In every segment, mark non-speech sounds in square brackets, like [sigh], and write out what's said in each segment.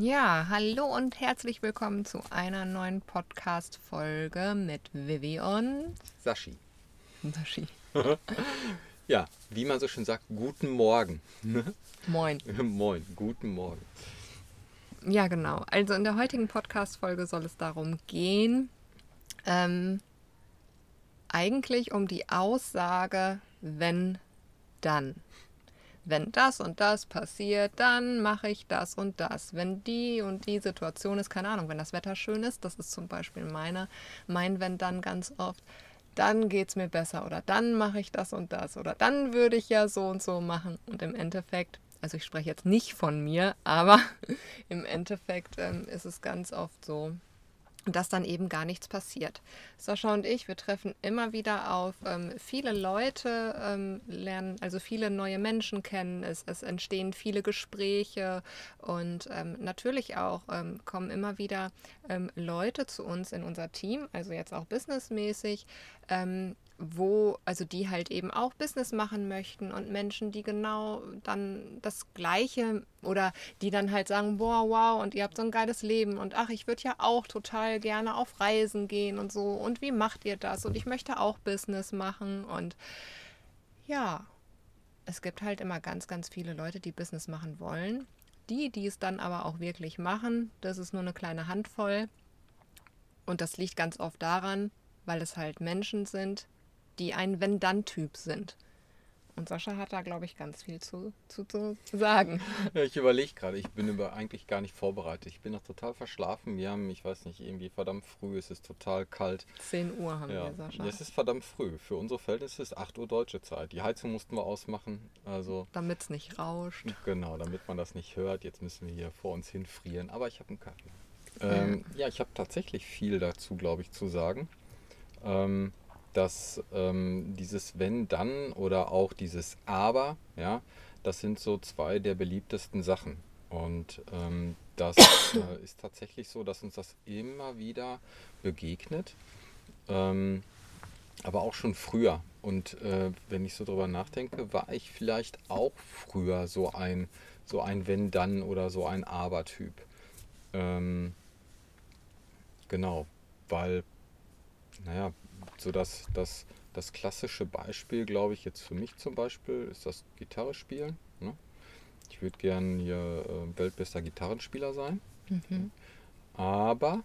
Ja, hallo und herzlich willkommen zu einer neuen Podcast-Folge mit Vivi und Sashi. Sashi. [laughs] ja, wie man so schön sagt, guten Morgen. [laughs] Moin. [laughs] Moin, guten Morgen. Ja, genau. Also in der heutigen Podcast-Folge soll es darum gehen, ähm, eigentlich um die Aussage, wenn dann wenn das und das passiert, dann mache ich das und das. Wenn die und die Situation ist, keine Ahnung, wenn das Wetter schön ist, das ist zum Beispiel meine, mein wenn dann ganz oft, dann geht es mir besser oder dann mache ich das und das oder dann würde ich ja so und so machen. Und im Endeffekt, also ich spreche jetzt nicht von mir, aber [laughs] im Endeffekt ähm, ist es ganz oft so, dass dann eben gar nichts passiert. Sascha und ich, wir treffen immer wieder auf ähm, viele Leute, ähm, lernen also viele neue Menschen kennen, es, es entstehen viele Gespräche und ähm, natürlich auch ähm, kommen immer wieder ähm, Leute zu uns in unser Team, also jetzt auch businessmäßig, ähm, wo, also die halt eben auch Business machen möchten und Menschen, die genau dann das Gleiche oder die dann halt sagen, boah, wow, und ihr habt so ein geiles Leben und ach, ich würde ja auch total gerne auf Reisen gehen und so und wie macht ihr das und ich möchte auch Business machen und ja, es gibt halt immer ganz, ganz viele Leute, die Business machen wollen. Die, die es dann aber auch wirklich machen, das ist nur eine kleine Handvoll. Und das liegt ganz oft daran, weil es halt Menschen sind, die ein Wenn-Dann-Typ sind. Und Sascha hat da, glaube ich, ganz viel zu, zu, zu sagen. [laughs] Ja, ich überlege gerade, ich bin über eigentlich gar nicht vorbereitet. Ich bin noch total verschlafen. Wir haben, ich weiß nicht, irgendwie verdammt früh, es ist total kalt. 10 Uhr haben ja. wir, Sascha. Es ist verdammt früh. Für unsere Verhältnisse ist 8 Uhr deutsche Zeit. Die Heizung mussten wir ausmachen. Also, Damit es nicht rauscht. Genau, damit man das nicht hört. Jetzt müssen wir hier vor uns hinfrieren. Aber ich habe einen Kaffee. Ähm, ja, ich habe tatsächlich viel dazu, glaube ich, zu sagen. Ähm, dass ähm, dieses Wenn, dann oder auch dieses Aber, ja, das sind so zwei der beliebtesten Sachen. Und ähm, das äh, ist tatsächlich so, dass uns das immer wieder begegnet, ähm, aber auch schon früher. Und äh, wenn ich so drüber nachdenke, war ich vielleicht auch früher so ein, so ein Wenn-Dann oder so ein Aber-Typ. Ähm, genau, weil, naja, so das, das, das klassische Beispiel, glaube ich, jetzt für mich zum Beispiel, ist das Gitarre spielen. Ne? Ich würde gern hier äh, weltbester Gitarrenspieler sein. Mhm. Aber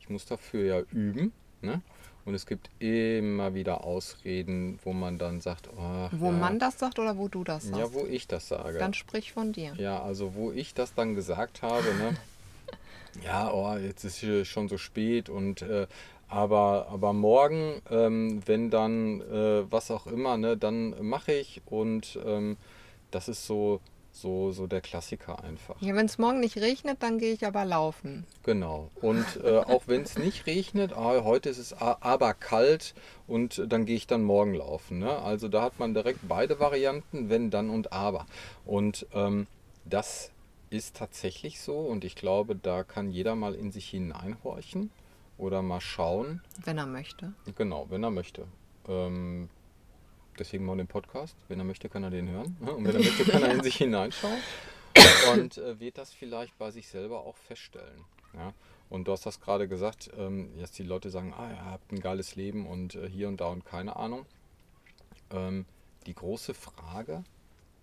ich muss dafür ja üben. Ne? Und es gibt immer wieder Ausreden, wo man dann sagt, ach, Wo ja, man das sagt oder wo du das sagst? ja, wo ich das sage. Dann sprich von dir. Ja, also wo ich das dann gesagt habe, ne? [laughs] ja, oh, jetzt ist hier schon so spät und äh, aber, aber morgen, ähm, wenn dann äh, was auch immer, ne, dann mache ich und ähm, das ist so, so, so der Klassiker einfach. Ja, wenn es morgen nicht regnet, dann gehe ich aber laufen. Genau. Und äh, auch wenn es nicht regnet, ah, heute ist es aber kalt und dann gehe ich dann morgen laufen. Ne? Also da hat man direkt beide Varianten, wenn, dann und aber. Und ähm, das ist tatsächlich so und ich glaube, da kann jeder mal in sich hineinhorchen oder mal schauen. Wenn er möchte. Genau, wenn er möchte. Ähm, deswegen mal den Podcast. Wenn er möchte, kann er den hören. [laughs] Und wenn er möchte, kann er in sich [laughs] hineinschauen. Und äh, wird das vielleicht bei sich selber auch feststellen. Ja? Und du hast das gerade gesagt, ähm, dass die Leute sagen, ah, ihr habt ein geiles Leben und äh, hier und da und keine Ahnung. Ähm, die große Frage,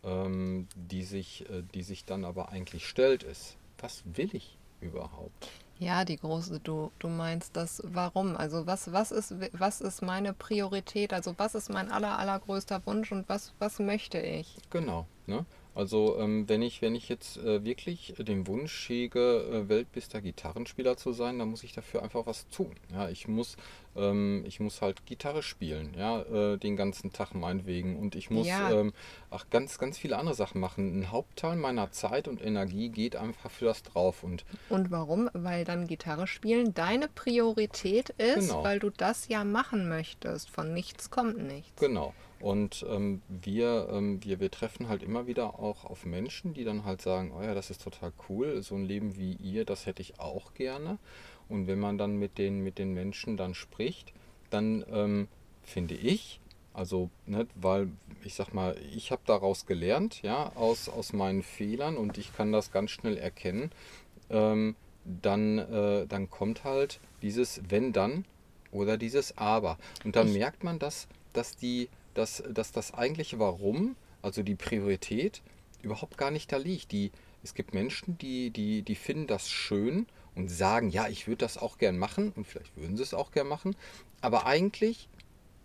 ähm, die, sich, äh, die sich dann aber eigentlich stellt, ist, was will ich überhaupt? Ja, die große, du, du meinst das, warum? Also was, was, ist, was ist meine Priorität? Also was ist mein aller, allergrößter Wunsch und was, was möchte ich? Genau. Ne? Also ähm, wenn ich wenn ich jetzt äh, wirklich den Wunsch hege, äh, weltbester Gitarrenspieler zu sein, dann muss ich dafür einfach was tun. Ja, ich muss ähm, ich muss halt Gitarre spielen, ja, äh, den ganzen Tag meinetwegen und ich muss Ja. ähm, auch ganz ganz viele andere Sachen machen. Ein Hauptteil meiner Zeit und Energie geht einfach für das drauf und Und warum? Weil dann Gitarre spielen deine Priorität ist, Genau. weil du das ja machen möchtest. Von nichts kommt nichts. Genau. Und ähm, wir, ähm, wir, wir treffen halt immer wieder auch auf Menschen, die dann halt sagen, oh ja, das ist total cool, so ein Leben wie ihr, das hätte ich auch gerne. Und wenn man dann mit den, mit den Menschen dann spricht, dann ähm, finde ich, also, ne, weil ich sag mal, ich habe daraus gelernt, ja, aus, aus meinen Fehlern und ich kann das ganz schnell erkennen, ähm, dann, äh, dann kommt halt dieses wenn dann oder dieses aber. Und dann Ich- merkt man, dass, dass, die, dass, dass das eigentliche Warum, also die Priorität, überhaupt gar nicht da liegt. Die, es gibt Menschen, die, die, die finden das schön und sagen, ja, ich würde das auch gern machen und vielleicht würden sie es auch gern machen, aber eigentlich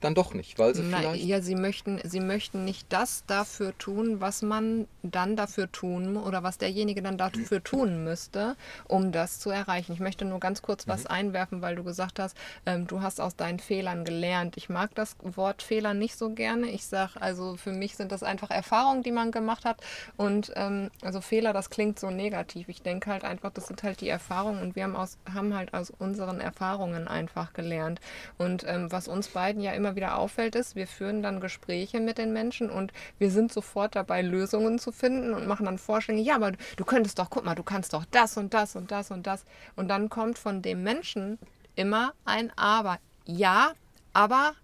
dann doch nicht, weil sie Na, vielleicht ja, sie möchten, sie möchten nicht das dafür tun, was man dann dafür tun oder was derjenige dann dafür tun müsste, um das zu erreichen. Ich möchte nur ganz kurz was einwerfen, weil du gesagt hast, ähm, du hast aus deinen Fehlern gelernt. Ich mag das Wort Fehler nicht so gerne. Ich sage, also für mich sind das einfach Erfahrungen, die man gemacht hat. Und ähm, also Fehler, das klingt so negativ. Ich denke halt einfach, das sind halt die Erfahrungen und wir haben, aus, haben halt aus unseren Erfahrungen einfach gelernt. Und ähm, was uns beiden ja immer wieder auffällt, ist, wir führen dann Gespräche mit den Menschen und wir sind sofort dabei, Lösungen zu finden und machen dann Vorschläge. Ja, aber du könntest doch, guck mal, du kannst doch das und das und das und das. Und dann kommt von dem Menschen immer ein Aber. Ja, aber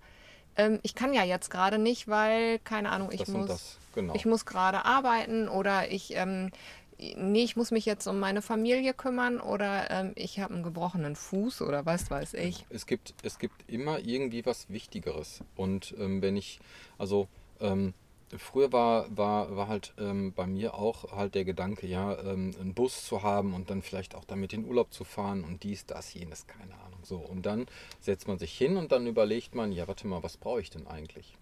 ähm, ich kann ja jetzt gerade nicht, weil, keine Ahnung, ich das muss, genau. ich muss gerade arbeiten oder ich, ähm, nee, ich muss mich jetzt um meine Familie kümmern oder ähm, ich habe einen gebrochenen Fuß oder was weiß ich. Es gibt, es gibt immer irgendwie was Wichtigeres. Und ähm, wenn ich, also ähm, früher war, war, war halt ähm, bei mir auch halt der Gedanke, ja, ähm, einen Bus zu haben und dann vielleicht auch damit in Urlaub zu fahren und dies, das, jenes, keine Ahnung. So. Und dann setzt man sich hin und dann überlegt man, ja, warte mal, was brauche ich denn eigentlich?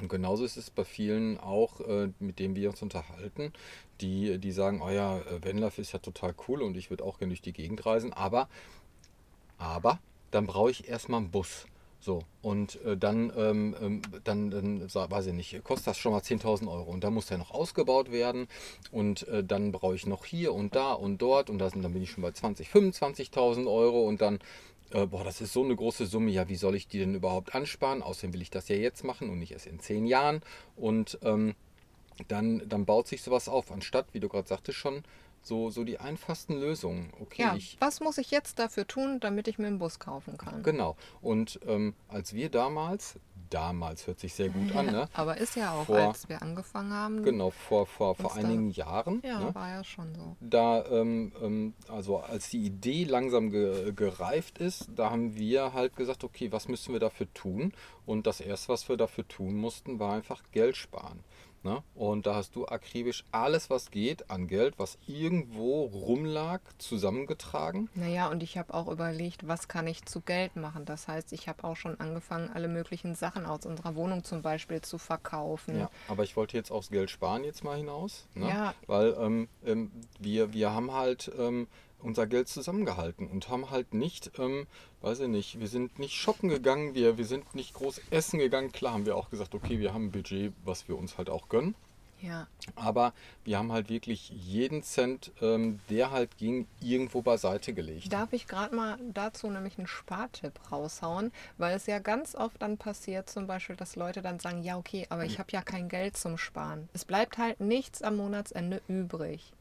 Und genauso ist es bei vielen auch, äh, mit denen wir uns unterhalten, die, die sagen, oh ja, äh, Vanlife ist ja total cool und ich würde auch gerne durch die Gegend reisen, aber, aber dann brauche ich erstmal einen Bus. So, und äh, dann, ähm, ähm, dann, dann weiß ich nicht, kostet das schon mal 10.000 Euro. Und dann muss der noch ausgebaut werden. Und äh, dann brauche ich noch hier und da und dort. Und da sind, dann bin ich schon bei 20.000, 25.000 Euro. Und dann, äh, boah, das ist so eine große Summe. Ja, wie soll ich die denn überhaupt ansparen? Außerdem will ich das ja jetzt machen und nicht erst in 10 Jahren. Und ähm, dann, dann baut sich sowas auf, anstatt, wie du gerade sagtest schon, so, so die einfachsten Lösungen. Okay, Ja, ich, was muss ich jetzt dafür tun, damit ich mir einen Bus kaufen kann? Genau. Und ähm, als wir damals, damals hört sich sehr gut an, ne? Aber ist ja auch, Vor- als wir angefangen haben. Genau, vor, vor, vor Uns da- einigen Jahren. Ja, Ne? war ja schon so. Da, ähm, ähm, also als die Idee langsam ge gereift ist, da haben wir halt gesagt, okay, was müssen wir dafür tun? Und das erste, was wir dafür tun mussten, war einfach Geld sparen. Ne? Und da hast du akribisch alles, was geht an Geld, was irgendwo rumlag, zusammengetragen. Naja, und ich habe auch überlegt, was kann ich zu Geld machen. Das heißt, ich habe auch schon angefangen, alle möglichen Sachen aus unserer Wohnung zum Beispiel zu verkaufen. Ja, aber ich wollte jetzt aufs Geld sparen jetzt mal hinaus, ne? Ja. weil ähm, ähm, wir, wir haben halt ähm, unser Geld zusammengehalten und haben halt nicht, ähm, weiß ich nicht, wir sind nicht shoppen gegangen, wir, wir sind nicht groß essen gegangen. Klar haben wir auch gesagt, okay, wir haben ein Budget, was wir uns halt auch gönnen. Ja. Aber wir haben halt wirklich jeden Cent, ähm, der halt ging, irgendwo beiseite gelegt. Darf ich gerade mal dazu nämlich einen Spartipp raushauen, weil es ja ganz oft dann passiert, zum Beispiel, dass Leute dann sagen, ja okay, aber ich habe ja kein Geld zum Sparen. Es bleibt halt nichts am Monatsende übrig.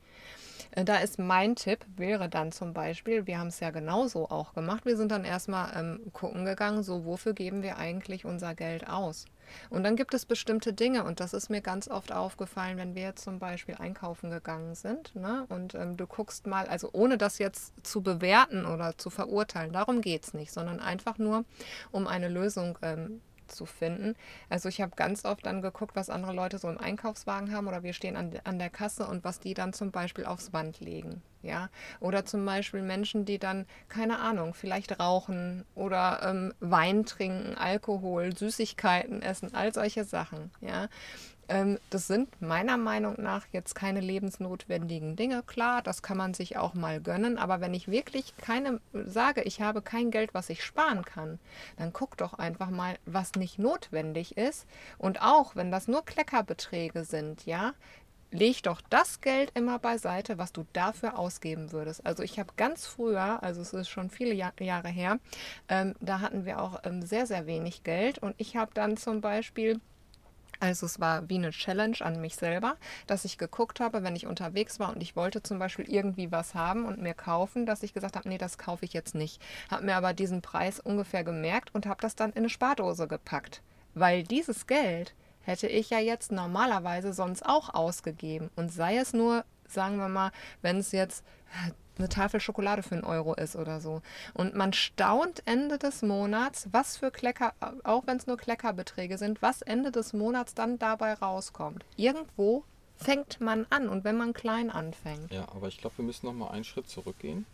Äh, Da ist mein Tipp, wäre dann zum Beispiel, wir haben es ja genauso auch gemacht, wir sind dann erstmal ähm, gucken gegangen, so wofür geben wir eigentlich unser Geld aus. Und dann gibt es bestimmte Dinge und das ist mir ganz oft aufgefallen, wenn wir jetzt zum Beispiel einkaufen gegangen sind ne? und ähm, du guckst mal, also ohne das jetzt zu bewerten oder zu verurteilen, darum geht es nicht, sondern einfach nur, um eine Lösung ähm, zu finden. Also ich habe ganz oft dann geguckt, was andere Leute so im Einkaufswagen haben oder wir stehen an, an der Kasse und was die dann zum Beispiel aufs Band legen. Ja, oder zum Beispiel Menschen, die dann, keine Ahnung, vielleicht rauchen oder ähm, Wein trinken, Alkohol, Süßigkeiten essen, all solche Sachen. Ja, das sind meiner Meinung nach jetzt keine lebensnotwendigen Dinge. Klar, das kann man sich auch mal gönnen, aber wenn ich wirklich keine sage, ich habe kein Geld, was ich sparen kann, dann guck doch einfach mal, was nicht notwendig ist. Und auch wenn das nur Kleckerbeträge sind, ja, leg doch das Geld immer beiseite, was du dafür ausgeben würdest. Also ich habe ganz früher, also es ist schon viele Jahr, Jahre her, ähm, da hatten wir auch ähm, sehr, sehr wenig Geld und ich habe dann zum Beispiel also es war wie eine Challenge an mich selber, dass ich geguckt habe, wenn ich unterwegs war und ich wollte zum Beispiel irgendwie was haben und mir kaufen, dass ich gesagt habe, nee, das kaufe ich jetzt nicht. Habe mir aber diesen Preis ungefähr gemerkt und habe das dann in eine Spardose gepackt. Weil dieses Geld hätte ich ja jetzt normalerweise sonst auch ausgegeben. Und sei es nur, sagen wir mal, wenn es jetzt eine Tafel Schokolade für einen Euro ist oder so. Und man staunt Ende des Monats, was für Klecker, auch wenn es nur Kleckerbeträge sind, was Ende des Monats dann dabei rauskommt. Irgendwo fängt man an und wenn man klein anfängt. Ja, aber ich glaube, wir müssen noch mal einen Schritt zurückgehen,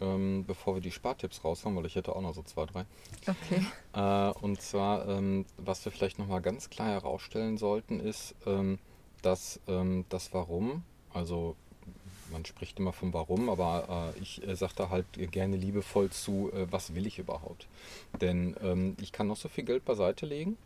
ähm, bevor wir die Spartipps raushauen, weil ich hätte auch noch so zwei, drei. Okay. Äh, und zwar, ähm, was wir vielleicht noch mal ganz klar herausstellen sollten, ist ähm, dass ähm, das Warum, also man spricht immer vom Warum, aber äh, ich äh, sage da halt gerne liebevoll zu, äh, was will ich überhaupt? Denn ähm, ich kann noch so viel Geld beiseite legen,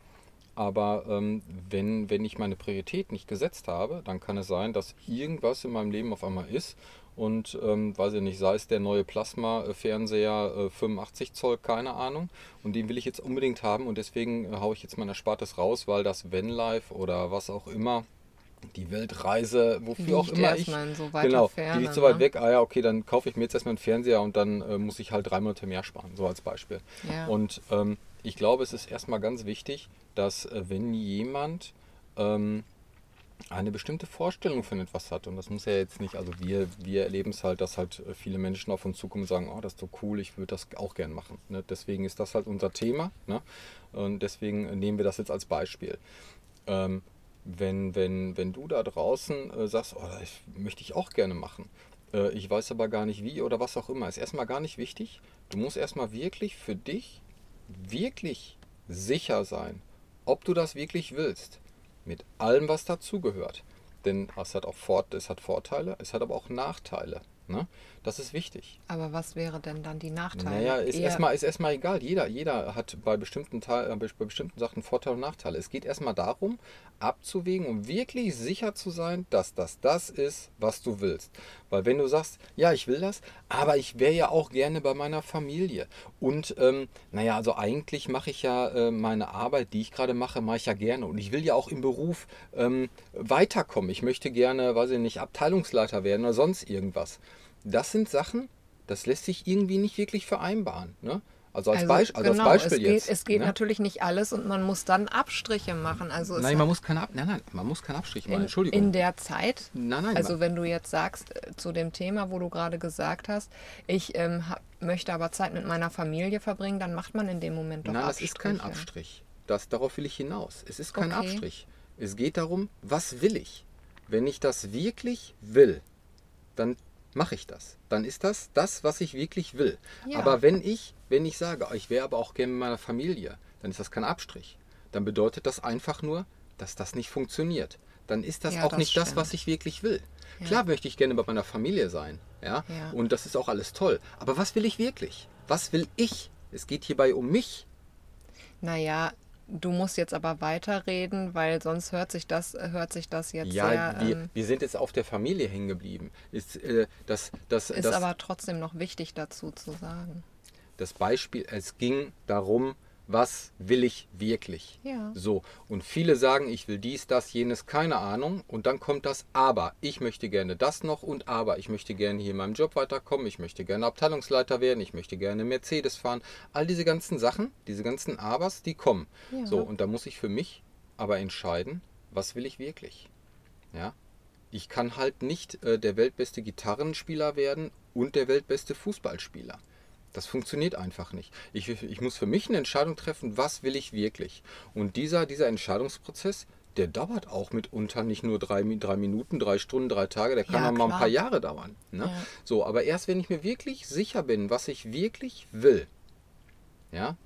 aber ähm, wenn, wenn ich meine Priorität nicht gesetzt habe, dann kann es sein, dass irgendwas in meinem Leben auf einmal ist und ähm, weiß ich nicht, sei es der neue Plasma-Fernseher äh, 85 Zoll, keine Ahnung, und den will ich jetzt unbedingt haben und deswegen äh, haue ich jetzt mein Erspartes raus, weil das Vanlife oder was auch immer die Weltreise, wofür auch immer ich. So genau, Ferne, die liegt so weit ne? weg. Ah ja, okay, dann kaufe ich mir jetzt erstmal einen Fernseher und dann äh, muss ich halt drei Monate mehr sparen, so als Beispiel. Ja. Und ähm, ich glaube, es ist erstmal ganz wichtig, dass äh, wenn jemand ähm, eine bestimmte Vorstellung von etwas hat, und das muss ja jetzt nicht, also wir, wir erleben es halt, dass halt äh, viele Menschen auf uns zukommen und sagen, oh, das ist so cool, ich würde das auch gern machen. Ne? Deswegen ist das halt unser Thema ne? und deswegen nehmen wir das jetzt als Beispiel. Ähm, wenn, wenn, wenn du da draußen äh, sagst, oh, das möchte ich auch gerne machen, äh, ich weiß aber gar nicht wie oder was auch immer, ist erstmal gar nicht wichtig. Du musst erstmal wirklich für dich wirklich sicher sein, ob du das wirklich willst. Mit allem, was dazugehört. Denn es hat auch Fort es hat Vorteile, es hat aber auch Nachteile. Ne? Das ist wichtig. Aber was wäre denn dann die Nachteile? Naja, ist erstmal, ist erstmal egal. Jeder, jeder hat bei bestimmten, Teil, äh, bei bestimmten Sachen Vorteile und Nachteile. Es geht erstmal darum, abzuwägen, um wirklich sicher zu sein, dass das das ist, was du willst. Weil wenn du sagst, ja, ich will das, aber ich wäre ja auch gerne bei meiner Familie. Und ähm, naja, also eigentlich mache ich ja äh, meine Arbeit, die ich gerade mache, mache ich ja gerne. Und ich will ja auch im Beruf ähm, weiterkommen. Ich möchte gerne, weiß ich nicht, Abteilungsleiter werden oder sonst irgendwas. Das sind Sachen, das lässt sich irgendwie nicht wirklich vereinbaren. Ne? Also als, Also, Beisp also genau, als Beispiel es geht, jetzt. Es geht ne? natürlich nicht alles und man muss dann Abstriche machen. Also Nein, man muss keine Ab nein, nein, man muss keinen Abstrich machen. in, Entschuldigung. in der Zeit, nein, nein, also wenn du jetzt sagst äh, zu dem Thema, wo du gerade gesagt hast, ich ähm, hab, möchte aber Zeit mit meiner Familie verbringen, dann macht man in dem Moment doch nein, das Abstriche. ist kein Abstrich. Das, darauf will ich hinaus. Es ist kein Okay. Abstrich. Es geht darum, was will ich? Wenn ich das wirklich will, dann mache ich das. Dann ist das das, was ich wirklich will. Ja. Aber wenn ich, wenn ich sage, ich wäre aber auch gerne mit meiner Familie, dann ist das kein Abstrich. Dann bedeutet das einfach nur, dass das nicht funktioniert. Dann ist das Ja, auch das nicht das, stimmt. was ich wirklich will. Ja. Klar möchte ich gerne bei meiner Familie sein, ja? Ja. Und das ist auch alles toll. Aber was will ich wirklich? Was will ich? Es geht hierbei um mich. Naja, du musst jetzt aber weiterreden, weil sonst hört sich das, hört sich das jetzt Ja, sehr. wir, ähm, wir sind jetzt auf der Familie hängen geblieben. Ist, äh, das, das, ist das, aber trotzdem noch wichtig dazu zu sagen. das Beispiel, es ging darum, was will ich wirklich? Ja. So, und viele sagen, ich will dies, das, jenes, keine Ahnung. Und dann kommt das Aber. Ich möchte gerne das noch und Aber. Ich möchte gerne hier in meinem Job weiterkommen. Ich möchte gerne Abteilungsleiter werden. Ich möchte gerne Mercedes fahren. All diese ganzen Sachen, diese ganzen Abers, die kommen. Ja. So, und da muss ich für mich aber entscheiden, was will ich wirklich? Ja. Ich kann halt nicht äh, der weltbeste Gitarrenspieler werden und der weltbeste Fußballspieler. Das funktioniert einfach nicht. Ich, ich muss für mich eine Entscheidung treffen, was will ich wirklich. Und dieser, dieser Entscheidungsprozess, der dauert auch mitunter nicht nur drei, drei Minuten, drei Stunden, drei Tage, der kann Ja, auch mal ein paar Jahre dauern. Ne? Ja. So, aber erst wenn ich mir wirklich sicher bin, was ich wirklich will, ja,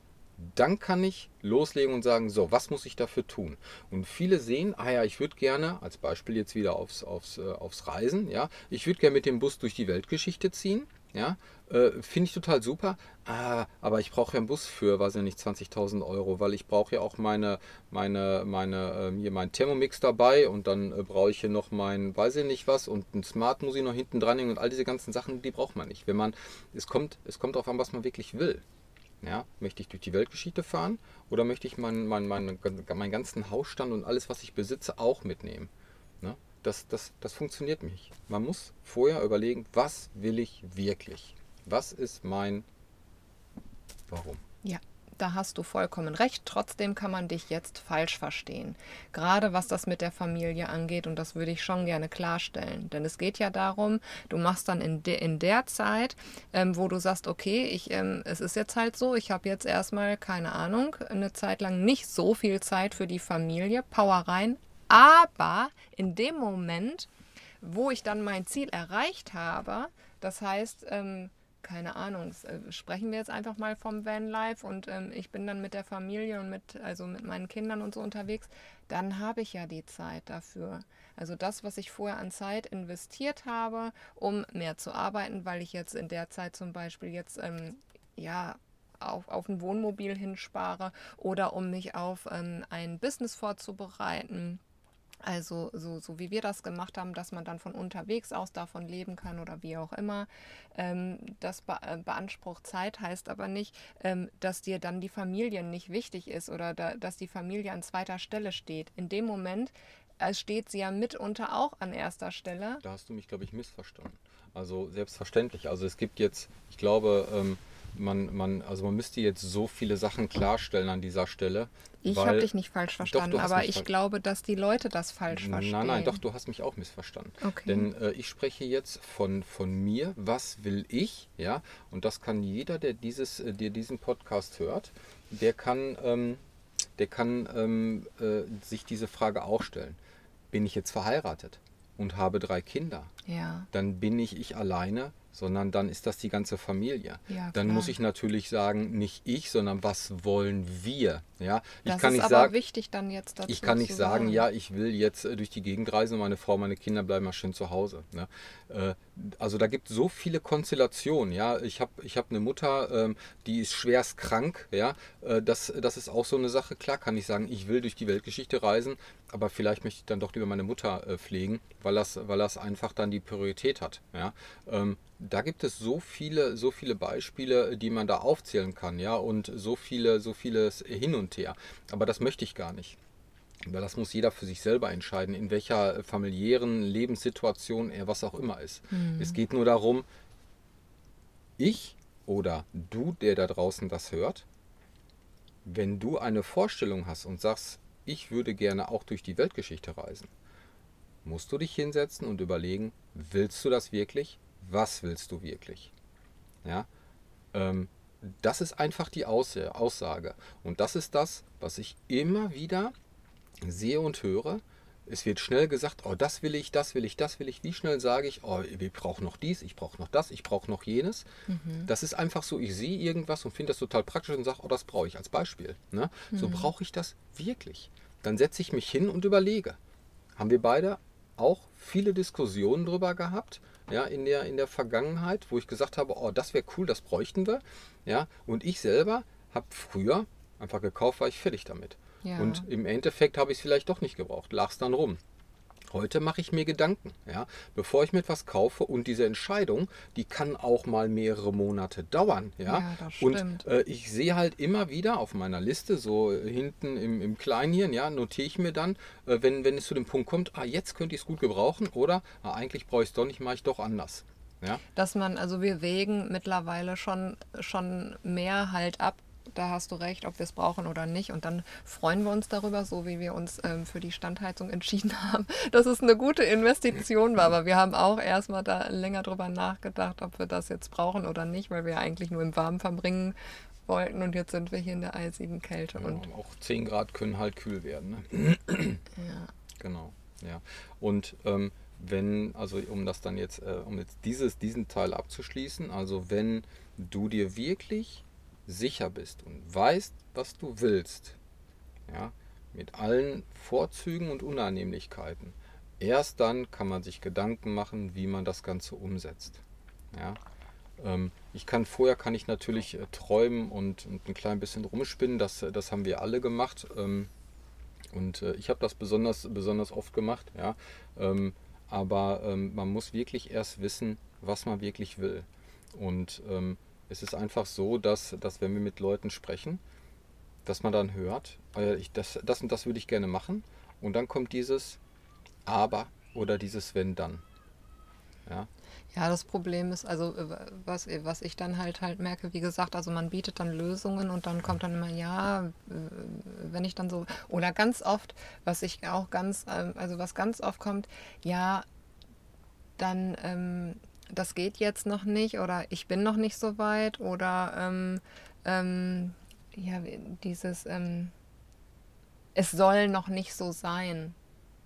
dann kann ich loslegen und sagen, so, was muss ich dafür tun? Und viele sehen, ah ja, ich würde gerne, als Beispiel jetzt wieder aufs, aufs, äh, aufs Reisen, ja, ich würde gerne mit dem Bus durch die Weltgeschichte ziehen, ja, äh, finde ich total super, ah, aber ich brauche ja einen Bus für, weiß ich nicht, 20.000 Euro, weil ich brauche ja auch meine, meine, meine, ähm, hier meinen Thermomix dabei und dann äh, brauche ich hier noch mein, weiß ich nicht was und ein Smart muss ich noch hinten dran hängen und all diese ganzen Sachen, die braucht man nicht. Wenn man, es kommt, es kommt darauf an, was man wirklich will. Ja, möchte ich durch die Weltgeschichte fahren oder möchte ich meinen mein, mein, meinen ganzen Hausstand und alles, was ich besitze, auch mitnehmen? Das, das, das funktioniert nicht. Man muss vorher überlegen, was will ich wirklich? Was ist mein Warum? Ja, da hast du vollkommen recht. Trotzdem kann man dich jetzt falsch verstehen. Gerade was das mit der Familie angeht. Und das würde ich schon gerne klarstellen. Denn es geht ja darum, du machst dann in, de, in der Zeit, ähm, wo du sagst, okay, ich, ähm, es ist jetzt halt so, ich habe jetzt erstmal, keine Ahnung, eine Zeit lang nicht so viel Zeit für die Familie. Power rein. Aber in dem Moment, wo ich dann mein Ziel erreicht habe, das heißt, ähm, keine Ahnung, äh, sprechen wir jetzt einfach mal vom Vanlife und ähm, ich bin dann mit der Familie und mit, also mit meinen Kindern und so unterwegs, dann habe ich ja die Zeit dafür. Also das, was ich vorher an Zeit investiert habe, um mehr zu arbeiten, weil ich jetzt in der Zeit zum Beispiel jetzt ähm, ja auf, auf ein Wohnmobil hinspare oder um mich auf ähm, ein Business vorzubereiten also so, so wie wir das gemacht haben, dass man dann von unterwegs aus davon leben kann oder wie auch immer. Ähm, das be äh, beansprucht Zeit, heißt aber nicht, ähm, dass dir dann die Familie nicht wichtig ist oder da, dass die Familie an zweiter Stelle steht. In dem Moment äh, steht sie ja mitunter auch an erster Stelle. Da hast du mich, glaube ich, missverstanden. Also selbstverständlich. Also es gibt jetzt, ich glaube, ähm, man, man, also man müsste jetzt so viele Sachen klarstellen an dieser Stelle. Ich habe dich nicht falsch verstanden, doch, aber ich glaube, dass die Leute das falsch verstehen. Nein, nein, doch, du hast mich auch missverstanden. Okay. Denn äh, ich spreche jetzt von, von mir, was will ich, ja, und das kann jeder, der, dieses, äh, der diesen Podcast hört, der kann, ähm, der kann ähm, äh, sich diese Frage auch stellen. Bin ich jetzt verheiratet und habe drei Kinder? Ja. Dann bin ich ich alleine sondern dann ist das die ganze Familie. Ja, dann muss ich natürlich sagen, nicht ich, sondern was wollen wir? Ja, ich das kann ist nicht aber sagen, wichtig dann jetzt dazu Ich kann nicht sagen, sagen, ja, ich will jetzt äh, durch die Gegend reisen und meine Frau, meine Kinder bleiben mal schön zu Hause. Ne? Äh, also da gibt es so viele Konstellationen. Ja, ich habe ich hab eine Mutter, ähm, die ist schwerst krank. Ja, äh, das, das ist auch so eine Sache. Klar kann ich sagen, ich will durch die Weltgeschichte reisen, aber vielleicht möchte ich dann doch lieber meine Mutter äh, pflegen, weil das, weil das einfach dann die Priorität hat. Ja, ähm, da gibt es so viele, so viele Beispiele, die man da aufzählen kann, ja, und so viele, so vieles hin und her. Aber das möchte ich gar nicht. Weil das muss jeder für sich selber entscheiden, in welcher familiären Lebenssituation er was auch immer ist. Mhm. Es geht nur darum, ich oder du, der da draußen das hört, wenn du eine Vorstellung hast und sagst, ich würde gerne auch durch die Weltgeschichte reisen, musst du dich hinsetzen und überlegen, willst du das wirklich? Was willst du wirklich? Ja, ähm, das ist einfach die Aussage. Und das ist das, was ich immer wieder sehe und höre, es wird schnell gesagt, oh, das will ich, das will ich, das will ich. Wie schnell sage ich, oh, ich brauche noch dies, ich brauche noch das, ich brauche noch jenes. Mhm. Das ist einfach so, ich sehe irgendwas und finde das total praktisch und sage, oh, das brauche ich als Beispiel. Ne? Mhm. So brauche ich das wirklich. Dann setze ich mich hin und überlege. Haben wir beide auch viele Diskussionen darüber gehabt, ja, in der, in der Vergangenheit, wo ich gesagt habe, oh, das wäre cool, das bräuchten wir. Ja, und ich selber habe früher einfach gekauft, war ich fertig damit. Ja. Und im Endeffekt habe ich es vielleicht doch nicht gebraucht, lag es dann rum. Heute mache ich mir Gedanken, ja, bevor ich mir etwas kaufe und diese Entscheidung, die kann auch mal mehrere Monate dauern, ja. ja das und äh, ich sehe halt immer wieder auf meiner Liste, so hinten im, im Kleinhirn, ja, notiere ich mir dann, äh, wenn, wenn es zu dem Punkt kommt, ah, jetzt könnte ich es gut gebrauchen oder ah, eigentlich brauche ich es doch nicht, mache ich doch anders. Ja? Dass man, also wir wägen mittlerweile schon, schon mehr halt ab, da hast du recht, ob wir es brauchen oder nicht. Und dann freuen wir uns darüber, so wie wir uns ähm, für die Standheizung entschieden [laughs] haben, dass es eine gute Investition war. Aber wir haben auch erstmal da länger drüber nachgedacht, ob wir das jetzt brauchen oder nicht, weil wir ja eigentlich nur im Warmen verbringen wollten und jetzt sind wir hier in der eisigen Kälte. Ja, und auch 10 Grad können halt kühl werden. Ne? ja. Genau, ja. Und ähm, wenn, also um das dann jetzt, äh, um jetzt dieses, diesen Teil abzuschließen, also wenn du dir wirklich sicher bist und weißt, was du willst, ja, mit allen Vorzügen und Unannehmlichkeiten, erst dann kann man sich Gedanken machen, wie man das Ganze umsetzt. Ja. Ähm, ich kann vorher kann ich natürlich äh, träumen und, und, ein klein bisschen rumspinnen, das, das haben wir alle gemacht. Ähm, und äh, ich habe das besonders, besonders oft gemacht, ja. Ähm, aber man muss wirklich erst wissen, was man wirklich will. Und ähm, es ist einfach so, dass, dass wenn wir mit Leuten sprechen, dass man dann hört, äh, ich, das, das und das würde ich gerne machen. Und dann kommt dieses Aber oder dieses Wenn dann. Ja, Ja, das Problem ist, also äh, was, was ich dann halt halt merke, wie gesagt, also man bietet dann Lösungen und dann kommt dann immer, ja, äh, wenn ich dann so, oder ganz oft, was ich auch ganz, also was ganz oft kommt, ja, dann, ähm, das geht jetzt noch nicht oder ich bin noch nicht so weit oder ähm, ähm, ja, dieses, ähm, es soll noch nicht so sein.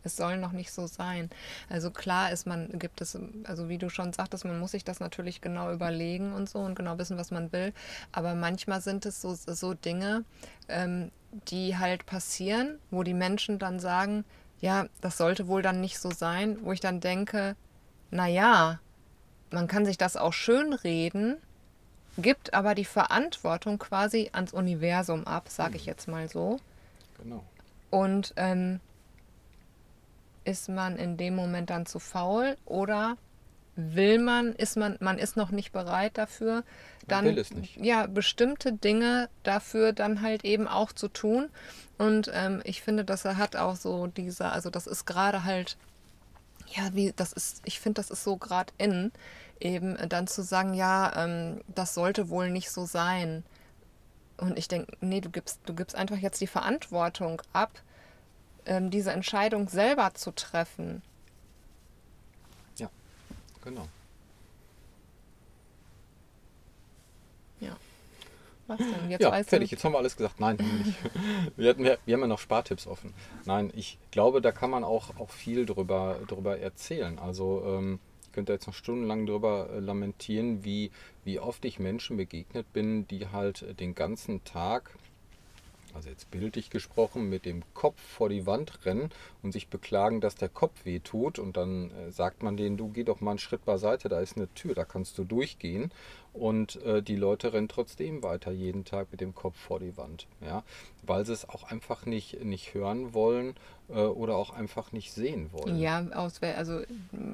Es soll noch nicht so sein. Also klar ist man, gibt es, also wie du schon sagtest, man muss sich das natürlich genau überlegen und so und genau wissen, was man will. Aber manchmal sind es so, so Dinge, ähm, die halt passieren, wo die Menschen dann sagen, ja, das sollte wohl dann nicht so sein, wo ich dann denke, naja, man kann sich das auch schön reden, gibt aber die Verantwortung quasi ans Universum ab, sage ich jetzt mal so. genau. Und ähm, ist man in dem Moment dann zu faul oder will man, ist man, man ist noch nicht bereit dafür, dann ja bestimmte Dinge dafür dann halt eben auch zu tun. Und ähm, ich finde, dass er hat auch so dieser, also das ist gerade halt, ja, wie, das ist, ich finde, das ist so gerade in, eben dann zu sagen, ja, ähm, das sollte wohl nicht so sein. Und ich denke, nee, du gibst, du gibst einfach jetzt die Verantwortung ab, ähm, diese Entscheidung selber zu treffen. Ja, genau. Was denn? Jetzt ja, weißt fertig. du. Jetzt haben wir alles gesagt. Nein, wir nicht. [laughs] wir, hatten, wir, wir haben ja noch Spartipps offen. Nein, ich glaube, da kann man auch, auch viel drüber, drüber erzählen. Also ähm, ich könnte jetzt noch stundenlang drüber äh, lamentieren, wie, wie oft ich Menschen begegnet bin, die halt den ganzen Tag, also jetzt bildlich gesprochen, mit dem Kopf vor die Wand rennen und sich beklagen, dass der Kopf weh tut. Und dann äh, sagt man denen, du geh doch mal einen Schritt beiseite, da ist eine Tür, da kannst du durchgehen. Und äh, die Leute rennen trotzdem weiter jeden Tag mit dem Kopf vor die Wand. Ja? Weil sie es auch einfach nicht, nicht hören wollen äh, oder auch einfach nicht sehen wollen. Ja, aus, also,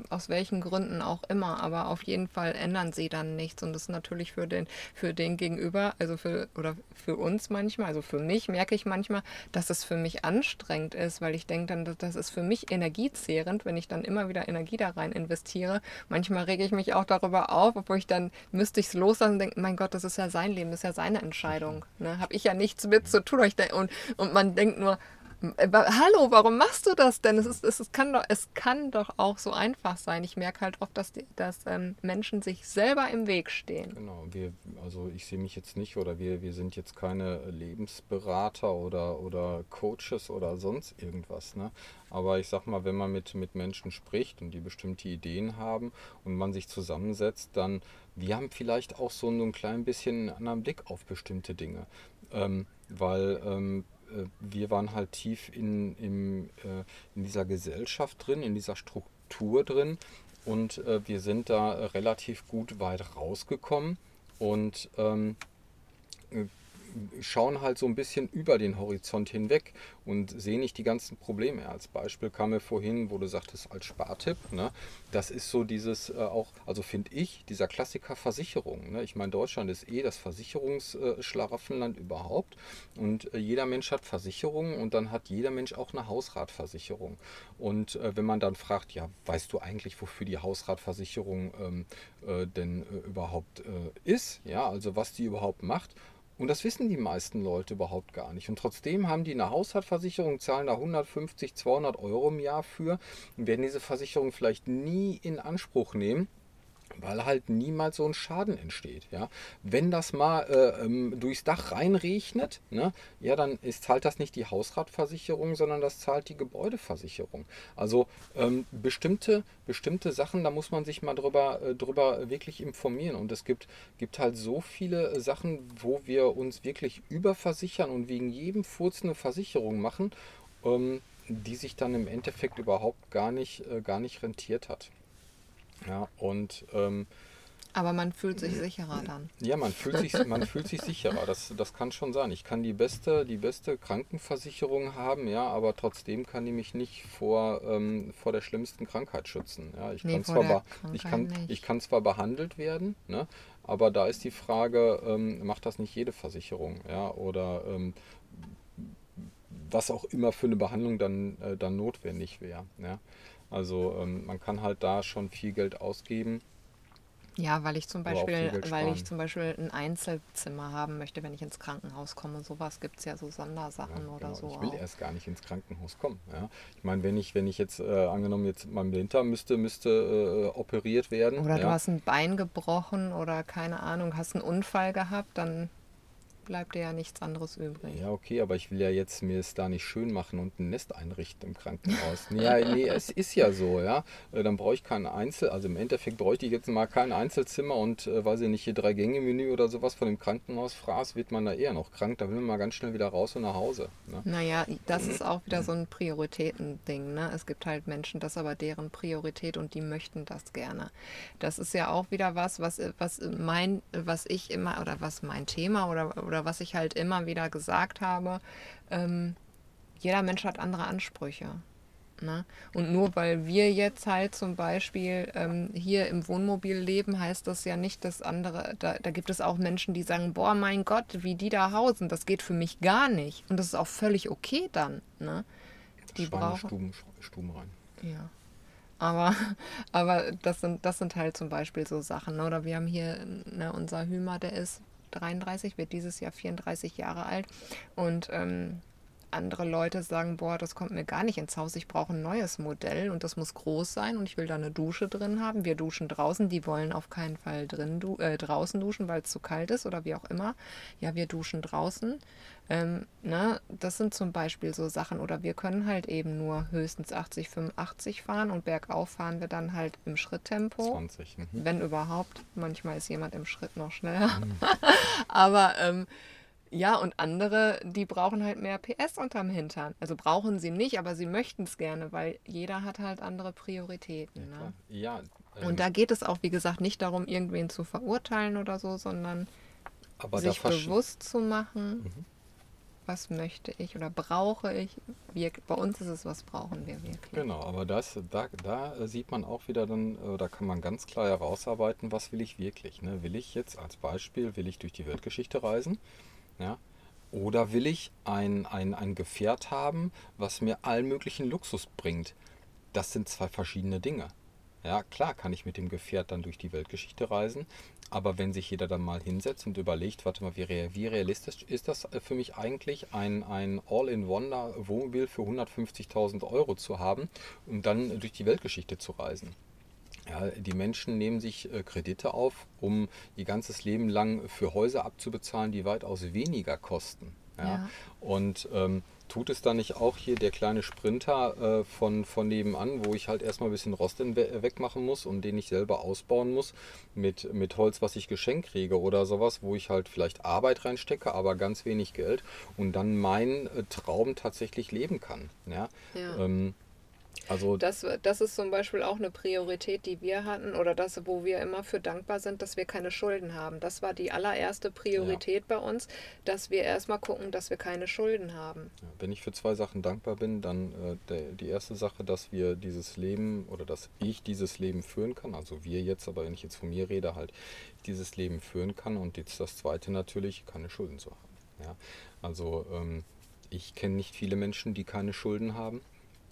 aus welchen Gründen auch immer, aber auf jeden Fall ändern sie dann nichts. Und das ist natürlich für den, für den Gegenüber, also für, oder für uns manchmal, also für mich merke ich manchmal, dass es für mich anstrengend ist, weil ich denke dann, das ist für mich energiezehrend, wenn ich dann immer wieder Energie da rein investiere. Manchmal rege ich mich auch darüber auf, obwohl ich dann müsste ich es loslassen und denke, mein Gott, das ist ja sein Leben, das ist ja seine Entscheidung. Ne? Habe ich ja nichts mit zu tun. Ich Und, und man denkt nur, Hallo, warum machst du das denn? Es, ist, es, ist, kann doch, es kann doch auch so einfach sein. Ich merke halt oft, dass, die, dass ähm, Menschen sich selber im Weg stehen. Genau, wir, also ich sehe mich jetzt nicht oder wir, wir sind jetzt keine Lebensberater oder, oder Coaches oder sonst irgendwas. Ne? Aber ich sag mal, wenn man mit, mit Menschen spricht und die bestimmte Ideen haben und man sich zusammensetzt, dann, wir haben vielleicht auch so ein klein bisschen einen anderen Blick auf bestimmte Dinge. Ähm, weil ähm, äh, wir waren halt tief in, im, äh, in dieser Gesellschaft drin, in dieser Struktur drin. Und äh, wir sind da äh, relativ gut weit rausgekommen. Und ähm, äh, schauen halt so ein bisschen über den Horizont hinweg und sehen nicht die ganzen Probleme. Als Beispiel kam mir vorhin, wo du sagtest, als Spartipp, ne, das ist so dieses äh, auch, also finde ich, dieser Klassiker Versicherung. Ne? Ich meine, Deutschland ist eh das Versicherungsschlaraffenland überhaupt und äh, jeder Mensch hat Versicherungen und dann hat jeder Mensch auch eine Hausratversicherung. Und äh, wenn man dann fragt, ja, weißt du eigentlich, wofür die Hausratversicherung ähm, äh, denn äh, überhaupt äh, ist? Ja, also was die überhaupt macht. Und das wissen die meisten Leute überhaupt gar nicht. Und trotzdem haben die eine Haushaltsversicherung, zahlen da 150, 200 Euro im Jahr für und werden diese Versicherung vielleicht nie in Anspruch nehmen. Weil halt niemals so ein Schaden entsteht. Ja? Wenn das mal äh, ähm, durchs Dach reinregnet, ne, ja, dann ist, zahlt das nicht die Hausratversicherung, sondern das zahlt die Gebäudeversicherung. Also ähm, bestimmte, bestimmte Sachen, da muss man sich mal drüber, äh, drüber wirklich informieren. Und es gibt, gibt halt so viele äh, Sachen, wo wir uns wirklich überversichern und wegen jedem Furz eine Versicherung machen, ähm, die sich dann im Endeffekt überhaupt gar nicht, äh, gar nicht rentiert hat. Ja, und ähm, Aber man fühlt sich sicherer dann. ja, man fühlt sich, man fühlt sich sicherer. Das, das kann schon sein. Ich kann die beste, die beste Krankenversicherung haben, ja, aber trotzdem kann die mich nicht vor, ähm, vor der schlimmsten Krankheit schützen. Ja, ich, Nee, kann zwar ich, kann, nicht. ich kann zwar behandelt werden, ne, aber da ist die Frage, ähm, macht das nicht jede Versicherung? Ja, oder ähm, was auch immer für eine Behandlung dann, äh, dann notwendig wäre. Ja. Also ähm, man kann halt da schon viel Geld ausgeben. Ja, weil ich zum Beispiel, weil ich zum Beispiel ein Einzelzimmer haben möchte, wenn ich ins Krankenhaus komme. Sowas gibt es ja so Sondersachen Ja, oder genau. so Ich will auch. erst gar nicht ins Krankenhaus kommen. Ja. Ich meine, wenn ich, wenn ich jetzt äh, angenommen jetzt mein Blinter müsste, müsste äh, operiert werden. Oder ja. du hast ein Bein gebrochen oder keine Ahnung, hast einen Unfall gehabt, dann bleibt dir ja nichts anderes übrig. Ja, okay, aber ich will ja jetzt mir es da nicht schön machen und ein Nest einrichten im Krankenhaus. [laughs] ja, nee, es ist ja so, ja. Äh, Dann brauche ich kein Einzel, also im Endeffekt bräuchte ich jetzt mal kein Einzelzimmer und äh, weiß ich nicht, hier drei Gänge Menü oder sowas von dem Krankenhaus fraß, wird man da eher noch krank. Da will man mal ganz schnell wieder raus und nach Hause. Ne? Naja, das ist auch wieder so ein Prioritätending. Ne? Es gibt halt Menschen, das ist aber deren Priorität und die möchten das gerne. Das ist ja auch wieder was, was, was mein, was ich immer, oder was mein Thema oder, oder was ich halt immer wieder gesagt habe, ähm, jeder Mensch hat andere Ansprüche. Ne? Und nur weil wir jetzt halt zum Beispiel ähm, hier im Wohnmobil leben, heißt das ja nicht, dass andere, da, da gibt es auch Menschen, die sagen, boah, mein Gott, wie die da hausen, das geht für mich gar nicht. Und das ist auch völlig okay dann. Ne? Die brauchen, Stuben rein. ja. Aber, aber das, sind, das sind halt zum Beispiel so Sachen. Ne? Oder wir haben hier ne, unser Hümer, der ist 33, wird dieses Jahr 34 Jahre alt. Und ähm, andere Leute sagen, boah, das kommt mir gar nicht ins Haus, ich brauche ein neues Modell und das muss groß sein und ich will da eine Dusche drin haben. Wir duschen draußen, die wollen auf keinen Fall drin du äh, draußen duschen, weil es zu kalt ist oder wie auch immer. Ja, wir duschen draußen. Ähm, ne, das sind zum Beispiel so Sachen. Oder wir können halt eben nur höchstens 80, 85 fahren und bergauf fahren wir dann halt im Schritttempo. 20. Mhm. Wenn überhaupt. Manchmal ist jemand im Schritt noch schneller. [laughs] Aber ähm, ja, und andere, die brauchen halt mehr PS unterm Hintern. Also brauchen sie nicht, aber sie möchten es gerne, weil jeder hat halt andere Prioritäten. Ne? Ja, ähm, Und da geht es auch, wie gesagt, nicht darum, irgendwen zu verurteilen oder so, sondern sich bewusst zu machen, Mhm. was möchte ich oder brauche ich. Wir, bei uns ist es, was brauchen wir wirklich. Genau, aber das, da, da sieht man auch wieder dann, äh, da kann man ganz klar herausarbeiten, was will ich wirklich. Ne? Will ich jetzt als Beispiel, will ich durch die Weltgeschichte reisen? Ja? Oder will ich ein, ein, ein Gefährt haben, was mir allen möglichen Luxus bringt? Das sind zwei verschiedene Dinge. Ja, klar kann ich mit dem Gefährt dann durch die Weltgeschichte reisen, aber wenn sich jeder dann mal hinsetzt und überlegt, warte mal, wie, wie realistisch ist das äh, für mich eigentlich, ein, ein All-in-One-Wohnmobil für 150.000 Euro zu haben und dann durch die Weltgeschichte zu reisen? Ja, die Menschen nehmen sich äh, Kredite auf, um ihr ganzes Leben lang für Häuser abzubezahlen, die weitaus weniger kosten. Ja? Ja. Und ähm, tut es dann nicht auch hier der kleine Sprinter äh, von, von nebenan, wo ich halt erstmal ein bisschen Rost we- wegmachen muss und den ich selber ausbauen muss mit, mit Holz, was ich geschenkt kriege oder sowas, wo ich halt vielleicht Arbeit reinstecke, aber ganz wenig Geld und dann meinen äh, Traum tatsächlich leben kann. Ja? Ja. Ähm, also Das, das ist zum Beispiel auch eine Priorität, die wir hatten oder das, wo wir immer für dankbar sind, dass wir keine Schulden haben. Das war die allererste Priorität bei uns, dass wir erstmal gucken, dass wir keine Schulden haben. Ja, Wenn ich für zwei Sachen dankbar bin, dann äh, der, die erste Sache, dass wir dieses Leben oder dass ich dieses Leben führen kann, also wir jetzt, aber wenn ich jetzt von mir rede, halt dieses Leben führen kann und jetzt das zweite natürlich, keine Schulden zu haben. Ja? Also ähm, ich kenne nicht viele Menschen, die keine Schulden haben,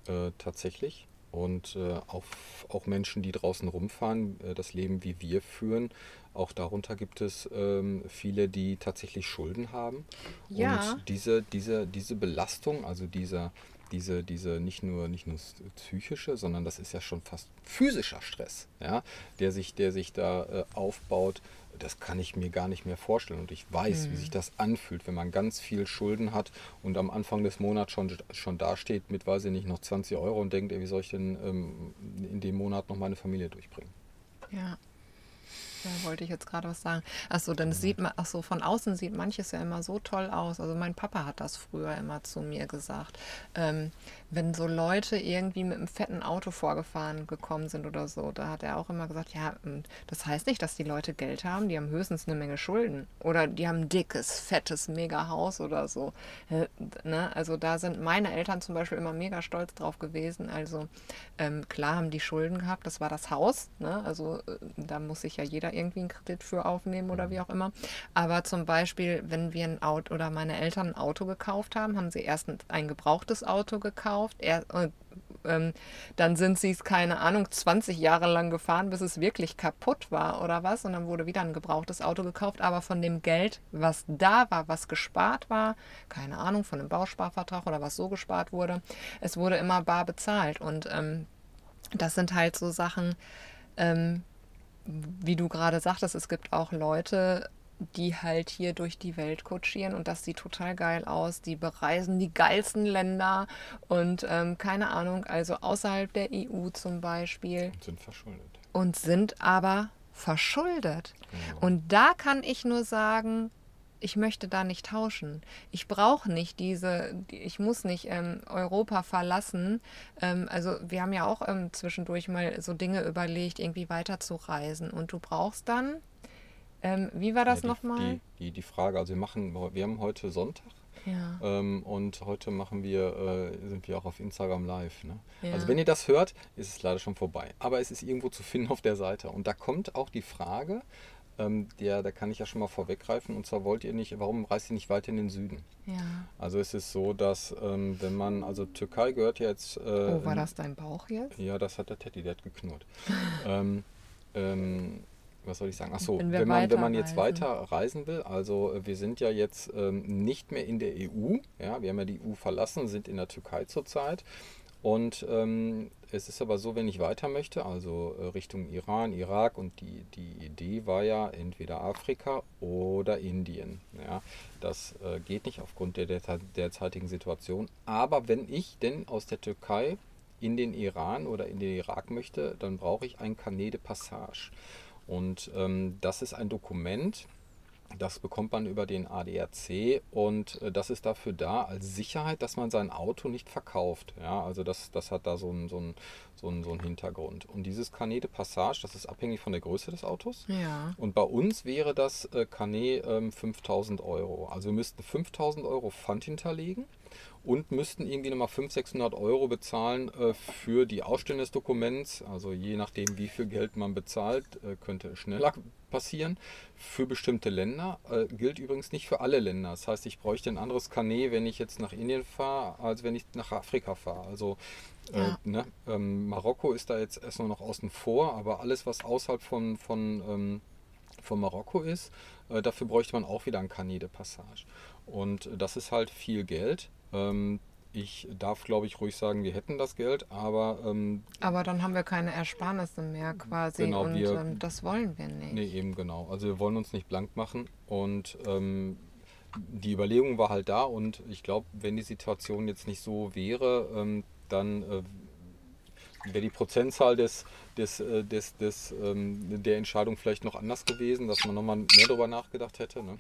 äh, tatsächlich. Und äh, auch, auch Menschen, die draußen rumfahren, äh, das Leben wie wir führen, auch darunter gibt es ähm, viele, die tatsächlich Schulden haben. Ja. Und diese, diese, diese Belastung, also dieser, diese, diese nicht nur, nicht nur psychische, sondern das ist ja schon fast physischer Stress, ja, der sich, der sich da äh, aufbaut, das kann ich mir gar nicht mehr vorstellen. Und ich weiß, wie sich das anfühlt, wenn man ganz viel Schulden hat und am Anfang des Monats schon, schon dasteht mit, weiß ich nicht, noch 20 Euro und denkt, ey, wie soll ich denn ähm, in dem Monat noch meine Familie durchbringen? Ja. Da wollte ich jetzt gerade was sagen. Achso, dann sieht man, achso, von außen sieht manches ja immer so toll aus. Also mein Papa hat das früher immer zu mir gesagt. Ähm, wenn so Leute irgendwie mit einem fetten Auto vorgefahren gekommen sind oder so, da hat er auch immer gesagt, ja, ähm, das heißt nicht, dass die Leute Geld haben, die haben höchstens eine Menge Schulden. Oder die haben ein dickes, fettes Mega-Haus oder so. Äh, ne? Also da sind meine Eltern zum Beispiel immer mega stolz drauf gewesen. Also ähm, klar haben die Schulden gehabt, das war das Haus. Ne? Also äh, da muss sich ja jeder irgendwie einen Kredit für aufnehmen oder wie auch immer. Aber zum Beispiel, wenn wir ein Auto oder meine Eltern ein Auto gekauft haben, haben sie erst ein, ein gebrauchtes Auto gekauft. Er, äh, ähm, dann sind sie es, keine Ahnung, 20 Jahre lang gefahren, bis es wirklich kaputt war oder was. Und dann wurde wieder ein gebrauchtes Auto gekauft. Aber von dem Geld, was da war, was gespart war, keine Ahnung, von einem Bausparvertrag oder was so gespart wurde, es wurde immer bar bezahlt. Und ähm, das sind halt so Sachen, ähm, wie du gerade sagtest, es gibt auch Leute, die halt hier durch die Welt kutschieren und das sieht total geil aus. Die bereisen die geilsten Länder und ähm, keine Ahnung, also außerhalb der EU zum Beispiel. Und sind verschuldet. Und sind aber verschuldet. Genau. Und da kann ich nur sagen, ich möchte da nicht tauschen. Ich brauche nicht diese, ich muss nicht ähm, Europa verlassen. Ähm, also wir haben ja auch ähm, zwischendurch mal so Dinge überlegt, irgendwie weiterzureisen. Und du brauchst dann ähm, wie war das ja, nochmal? Die, die, die Frage, also wir machen, wir haben heute Sonntag. Ja. Ähm, und heute machen wir, äh, sind wir auch auf Instagram live. Ne? Ja. Also wenn ihr das hört, ist es leider schon vorbei. Aber es ist irgendwo zu finden auf der Seite. Und da kommt auch die Frage, ähm, der, da kann ich ja schon mal vorweggreifen. Und zwar wollt ihr nicht, warum reist ihr nicht weiter in den Süden? Ja. Also es ist so, dass ähm, wenn man, also Türkei gehört ja jetzt. Äh, oh, war das dein Bauch jetzt? Ja, das hat der Teddy, der hat geknurrt. [laughs] ähm, ähm, was soll ich sagen? Achso, Wenn wenn man, wenn man jetzt weiter reisen will, also äh, wir sind ja jetzt ähm, nicht mehr in der EU, ja, wir haben ja die EU verlassen, sind in der Türkei zurzeit. Und ähm, es ist aber so, wenn ich weiter möchte, also äh, Richtung Iran, Irak und die, die Idee war ja entweder Afrika oder Indien. Ja, das äh, geht nicht aufgrund der, der derzeitigen Situation. Aber wenn ich denn aus der Türkei in den Iran oder in den Irak möchte, dann brauche ich ein Carnet Passage. Und ähm, das ist ein Dokument, das bekommt man über den ADAC und äh, das ist dafür da als Sicherheit, dass man sein Auto nicht verkauft. Ja, also das, das hat da so einen so einen, so einen, so einen Hintergrund. Und dieses Carnet de Passage, das ist abhängig von der Größe des Autos. Ja. Und bei uns wäre das äh, Carnet ähm, 5000 Euro. Also wir müssten 5000 Euro Pfand hinterlegen und müssten irgendwie nochmal 500, 600 Euro bezahlen äh, für die Ausstellung des Dokuments. Also je nachdem, wie viel Geld man bezahlt, äh, könnte es schneller passieren. Für bestimmte Länder äh, gilt übrigens nicht für alle Länder. Das heißt, ich bräuchte ein anderes Carnet, wenn ich jetzt nach Indien fahre, als wenn ich nach Afrika fahre. Also äh, Ja. ne, ähm, Marokko ist da jetzt erstmal noch außen vor, aber alles, was außerhalb von, von, ähm, von Marokko ist, äh, dafür bräuchte man auch wieder ein Carnet de Passage. Und äh, das ist halt viel Geld. Ähm, ich darf, glaube ich, ruhig sagen, wir hätten das Geld, aber ähm, Aber dann haben wir keine Ersparnisse mehr quasi Genau, und wir- ähm, das wollen wir nicht. nee, eben genau. Also wir wollen uns nicht blank machen und ähm, die Überlegung war halt da und ich glaube, wenn die Situation jetzt nicht so wäre, ähm, dann äh, wäre die Prozentzahl des, des, äh, des, des, ähm, der Entscheidung vielleicht noch anders gewesen, dass man nochmal mehr darüber nachgedacht hätte. Ne?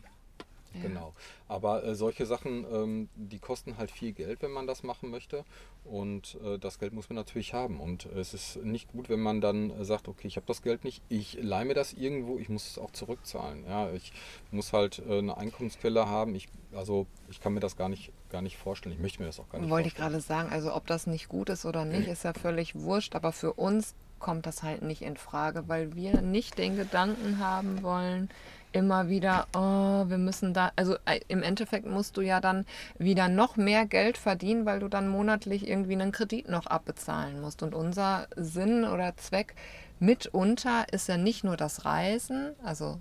Ja. Genau. Aber äh, solche Sachen, ähm, die kosten halt viel Geld, wenn man das machen möchte. Und äh, das Geld muss man natürlich haben. Und äh, es ist nicht gut, wenn man dann sagt, okay, ich habe das Geld nicht, ich leihe mir das irgendwo, ich muss es auch zurückzahlen. Ja, ich muss halt äh, eine Einkommensquelle haben. Ich, also ich kann mir das gar nicht, gar nicht vorstellen. Ich möchte mir das auch gar nicht Wollte ich vorstellen. gerade sagen, also ob das nicht gut ist oder nicht, ist ja völlig wurscht, aber für uns kommt das halt nicht in Frage, weil wir nicht den Gedanken haben wollen, immer wieder, oh, wir müssen da, also äh, im Endeffekt musst du ja dann wieder noch mehr Geld verdienen, weil du dann monatlich irgendwie einen Kredit noch abbezahlen musst. Und unser Sinn oder Zweck mitunter ist ja nicht nur das Reisen, also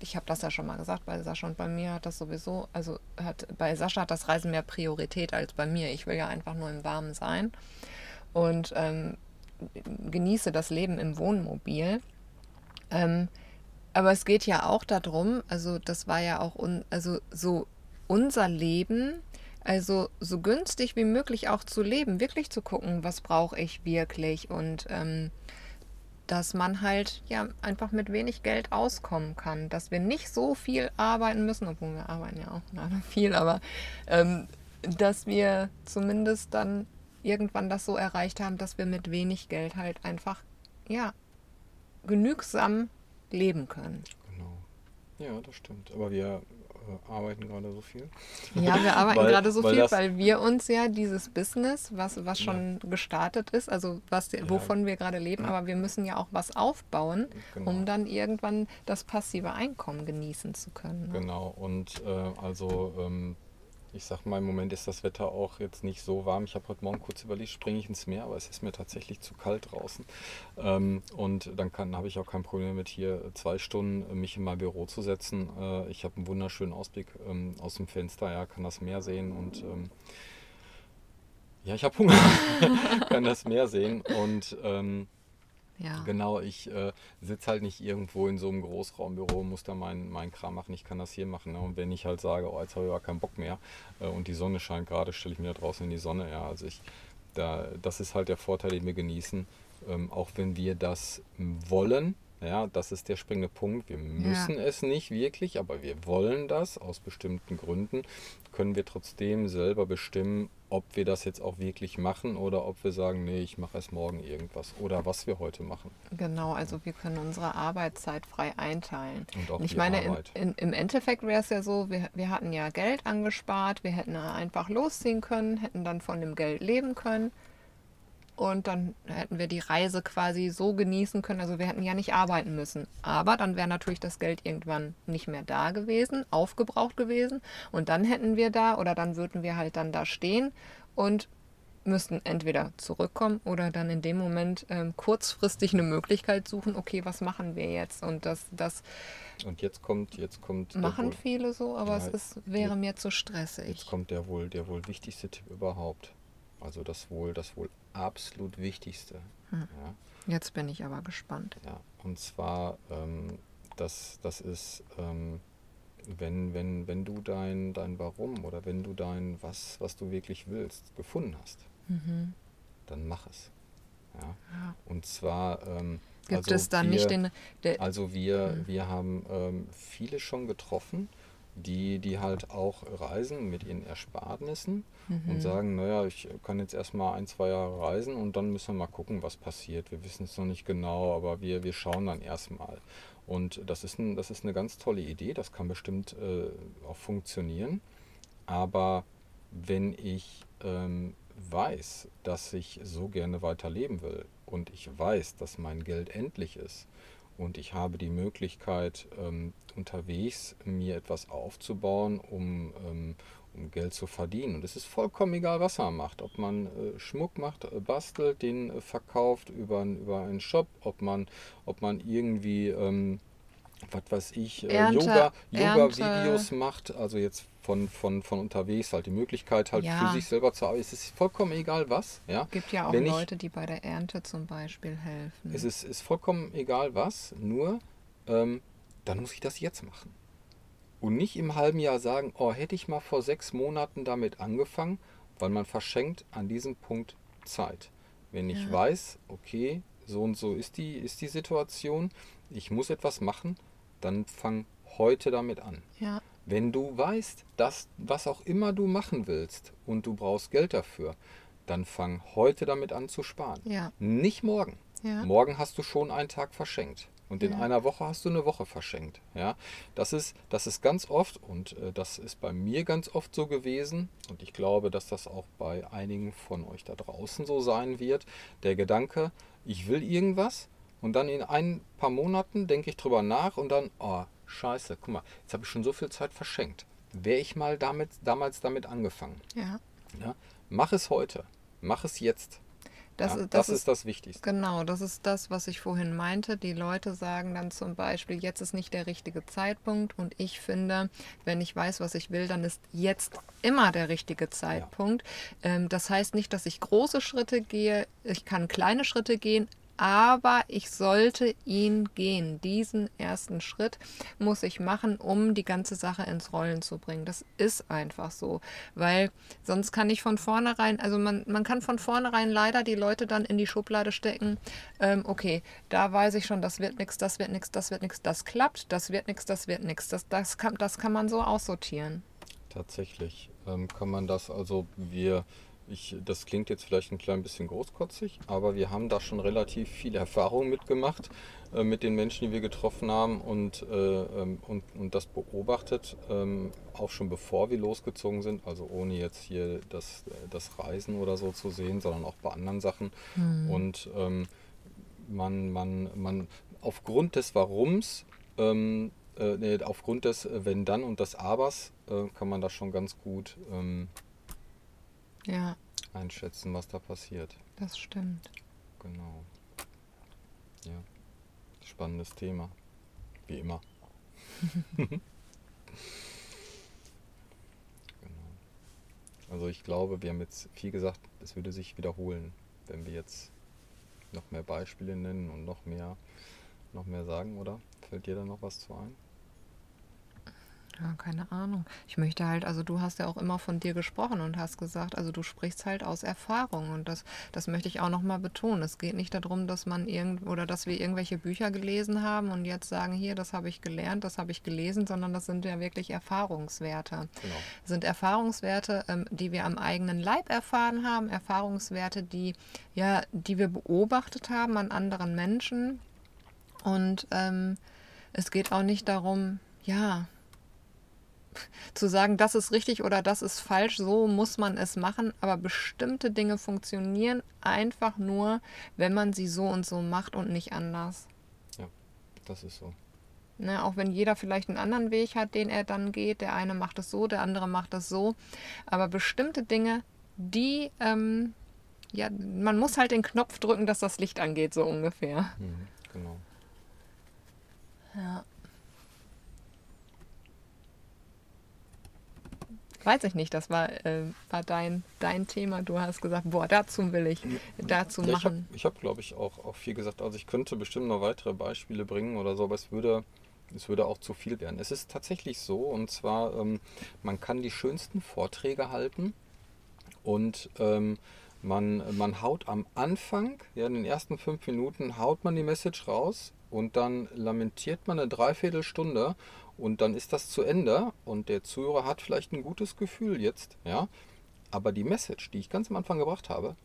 ich habe das ja schon mal gesagt, bei Sascha und bei mir hat das sowieso, also hat bei Sascha hat das Reisen mehr Priorität als bei mir. Ich will ja einfach nur im Warmen sein und ähm, genieße das Leben im Wohnmobil. Ähm, aber es geht ja auch darum, also das war ja auch un, also so unser Leben, also so günstig wie möglich auch zu leben, wirklich zu gucken, was brauche ich wirklich und ähm, dass man halt ja einfach mit wenig Geld auskommen kann, dass wir nicht so viel arbeiten müssen, obwohl wir arbeiten ja auch gerade viel, aber ähm, dass wir zumindest dann irgendwann das so erreicht haben, dass wir mit wenig Geld halt einfach ja genügsam leben können. Genau. Ja, das stimmt. Aber wir äh, arbeiten gerade so viel. Ja, wir [laughs] arbeiten gerade so weil viel, weil wir uns ja dieses Business, was, was schon gestartet ist, also was, wovon wir gerade leben, aber wir müssen ja auch was aufbauen, Genau. um dann irgendwann das passive Einkommen genießen zu können. Ne? Genau, und äh, also ähm, ich sag mal, im Moment ist das Wetter auch jetzt nicht so warm. Ich habe heute Morgen kurz überlegt, springe ich ins Meer, aber es ist mir tatsächlich zu kalt draußen. Ähm, und dann habe ich auch kein Problem mit hier zwei Stunden mich in mein Büro zu setzen. Äh, ich habe einen wunderschönen Ausblick ähm, aus dem Fenster, ja, kann das Meer sehen und ähm, ja, ich habe Hunger, [laughs] kann das Meer sehen und ähm, ja. Genau, ich äh, sitze halt nicht irgendwo in so einem Großraumbüro, muss da meinen mein Kram machen, ich kann das hier machen. Ne? Und wenn ich halt sage, oh, jetzt habe ich aber keinen Bock mehr äh, und die Sonne scheint gerade, stelle ich mir da draußen in die Sonne. Ja, also ich, da, das ist halt der Vorteil, den wir genießen, ähm, auch wenn wir das wollen. Ja, das ist der springende Punkt. Wir müssen ja. es nicht wirklich, aber wir wollen das aus bestimmten Gründen. Können wir trotzdem selber bestimmen, ob wir das jetzt auch wirklich machen oder ob wir sagen, nee, ich mache erst morgen irgendwas oder was wir heute machen. Genau, also wir können unsere Arbeitszeit frei einteilen. Und auch ich meine, in, in, im Endeffekt wäre es ja so, wir, wir hatten ja Geld angespart, wir hätten einfach losziehen können, hätten dann von dem Geld leben können und dann hätten wir die Reise quasi so genießen können. Also wir hätten ja nicht arbeiten müssen. Aber dann wäre natürlich das Geld irgendwann nicht mehr da gewesen, aufgebraucht gewesen. Und dann hätten wir da oder dann würden wir halt dann da stehen und müssten entweder zurückkommen oder dann in dem Moment ähm, kurzfristig eine Möglichkeit suchen, okay, was machen wir jetzt? Und das, das und jetzt kommt, jetzt kommt. Machen wohl, viele so, aber ja, es ist, wäre jetzt, mir zu stressig. Jetzt kommt der wohl, der wohl wichtigste Tipp überhaupt. Also das wohl, das wohl absolut Wichtigste. Hm. Ja. Jetzt bin ich aber gespannt. Ja, und zwar, ähm, das, das ist, ähm, wenn, wenn, wenn du dein, dein Warum oder wenn du dein, was, was du wirklich willst, gefunden hast, mhm. dann mach es. Ja. ja. Und zwar ähm, gibt also es dann wir, nicht den. also wir, mhm. wir haben ähm, viele schon getroffen, die, die halt auch reisen mit ihren Ersparnissen mhm. und sagen, naja, ich kann jetzt erstmal ein, zwei Jahre reisen und dann müssen wir mal gucken, was passiert. Wir wissen es noch nicht genau, aber wir, wir schauen dann erstmal. Und das ist, ein, das ist eine ganz tolle Idee, das kann bestimmt äh, auch funktionieren. Aber wenn ich ähm, weiß, dass ich so gerne weiterleben will und ich weiß, dass mein Geld endlich ist und ich habe die Möglichkeit, ähm, unterwegs mir etwas aufzubauen, um, ähm, um Geld zu verdienen. Und es ist vollkommen egal, was man macht. Ob man äh, Schmuck macht, äh, bastelt, den äh, verkauft über, über einen Shop, ob man, ob man irgendwie, ähm, was weiß ich, äh, Ernte, Yoga, Yoga-Videos macht. Also jetzt von, von, von unterwegs halt die Möglichkeit halt ja. für sich selber zu arbeiten. Es ist vollkommen egal was. Ja. gibt ja auch Wenn Leute, ich, die bei der Ernte zum Beispiel helfen. Es ist, ist vollkommen egal was, nur ähm, dann muss ich das jetzt machen. Und nicht im halben Jahr sagen, oh, hätte ich mal vor sechs Monaten damit angefangen, weil man verschenkt an diesem Punkt Zeit. Wenn ich ja. weiß, okay, so und so ist die, ist die Situation, ich muss etwas machen, dann fang heute damit an. Ja. Wenn du weißt, dass was auch immer du machen willst und du brauchst Geld dafür, dann fang heute damit an zu sparen. Ja. Nicht morgen. Ja. Morgen hast du schon einen Tag verschenkt. Und in ja. einer Woche hast du eine Woche verschenkt. Ja, das ist, das ist ganz oft und äh, das ist bei mir ganz oft so gewesen und ich glaube, dass das auch bei einigen von euch da draußen so sein wird. Der Gedanke, ich will irgendwas und dann in ein paar Monaten denke ich drüber nach und dann, oh, scheiße, guck mal, jetzt habe ich schon so viel Zeit verschenkt. Wäre ich mal damit, damals damit angefangen. Ja. ja. Mach es heute. Mach es jetzt. Das, ja, das, das ist, ist, das Wichtigste. Genau, das ist das, was ich vorhin meinte. Die Leute sagen dann zum Beispiel, jetzt ist nicht der richtige Zeitpunkt. Und ich finde, wenn ich weiß, was ich will, dann ist jetzt immer der richtige Zeitpunkt. Ja. Ähm, das heißt nicht, dass ich große Schritte gehe. Ich kann kleine Schritte gehen, aber ich sollte ihn gehen. Diesen ersten Schritt muss ich machen, um die ganze Sache ins Rollen zu bringen. Das ist einfach so, weil sonst kann ich von vornherein, also man, man kann von vornherein leider die Leute dann in die Schublade stecken. Ähm, okay, da weiß ich schon, das wird nichts, das wird nichts, das wird nichts, das klappt, das wird nichts, das wird nichts. Das, das, kann, das kann man so aussortieren. Tatsächlich ähm, kann man das, also wir ich, das klingt jetzt vielleicht ein klein bisschen großkotzig, aber wir haben da schon relativ viel Erfahrung mitgemacht äh, mit den Menschen, die wir getroffen haben und, äh, ähm, und, und das beobachtet, ähm, auch schon bevor wir losgezogen sind, also ohne jetzt hier das, das Reisen oder so zu sehen, sondern auch bei anderen Sachen. Mhm. Und ähm, man, man, man aufgrund des Warums, ähm, äh, aufgrund des Wenn dann und des Abers äh, kann man das schon ganz gut ähm, Ja, einschätzen, was da passiert. das stimmt. Genau. Ja. Spannendes Thema. Wie immer. [laughs] genau. Also ich glaube, wir haben jetzt viel gesagt, es würde sich wiederholen, wenn wir jetzt noch mehr Beispiele nennen und noch mehr, noch mehr sagen, oder? Fällt dir da noch was zu ein? Ja, keine Ahnung. Ich möchte halt, also du hast ja auch immer von dir gesprochen und hast gesagt, also du sprichst halt aus Erfahrung und das, das möchte ich auch nochmal betonen. Es geht nicht darum, dass man irgend oder dass wir irgendwelche Bücher gelesen haben und jetzt sagen, hier, das habe ich gelernt, das habe ich gelesen, sondern das sind ja wirklich Erfahrungswerte. Genau. Das sind Erfahrungswerte, ähm, die wir am eigenen Leib erfahren haben, Erfahrungswerte, die, ja, die wir beobachtet haben an anderen Menschen. Und ähm, es geht auch nicht darum, ja, zu sagen, das ist richtig oder das ist falsch, so muss man es machen, aber bestimmte Dinge funktionieren einfach nur, wenn man sie so und so macht und nicht anders. Das ist so. Ne, auch wenn jeder vielleicht einen anderen Weg hat, den er dann geht. Der eine macht es so, der andere macht es so. Aber bestimmte Dinge, die, ähm, ja, man muss halt den Knopf drücken, dass das Licht angeht, so ungefähr. Mhm, genau. Ja. Weiß ich nicht, das war, äh, war dein, dein Thema. Du hast gesagt, boah, dazu will ich, dazu Ja, ich habe, machen. ich hab, glaube ich, auch, auch viel gesagt. Also ich könnte bestimmt noch weitere Beispiele bringen oder so, aber es würde, es würde auch zu viel werden. Es ist tatsächlich so, und zwar, ähm, man kann die schönsten Vorträge halten und ähm, man, man haut am Anfang, ja, in den ersten fünf Minuten, haut man die Message raus und dann lamentiert man eine Dreiviertelstunde und dann ist das zu Ende und der Zuhörer hat vielleicht ein gutes Gefühl jetzt, ja. Aber die Message, die ich ganz am Anfang gebracht habe,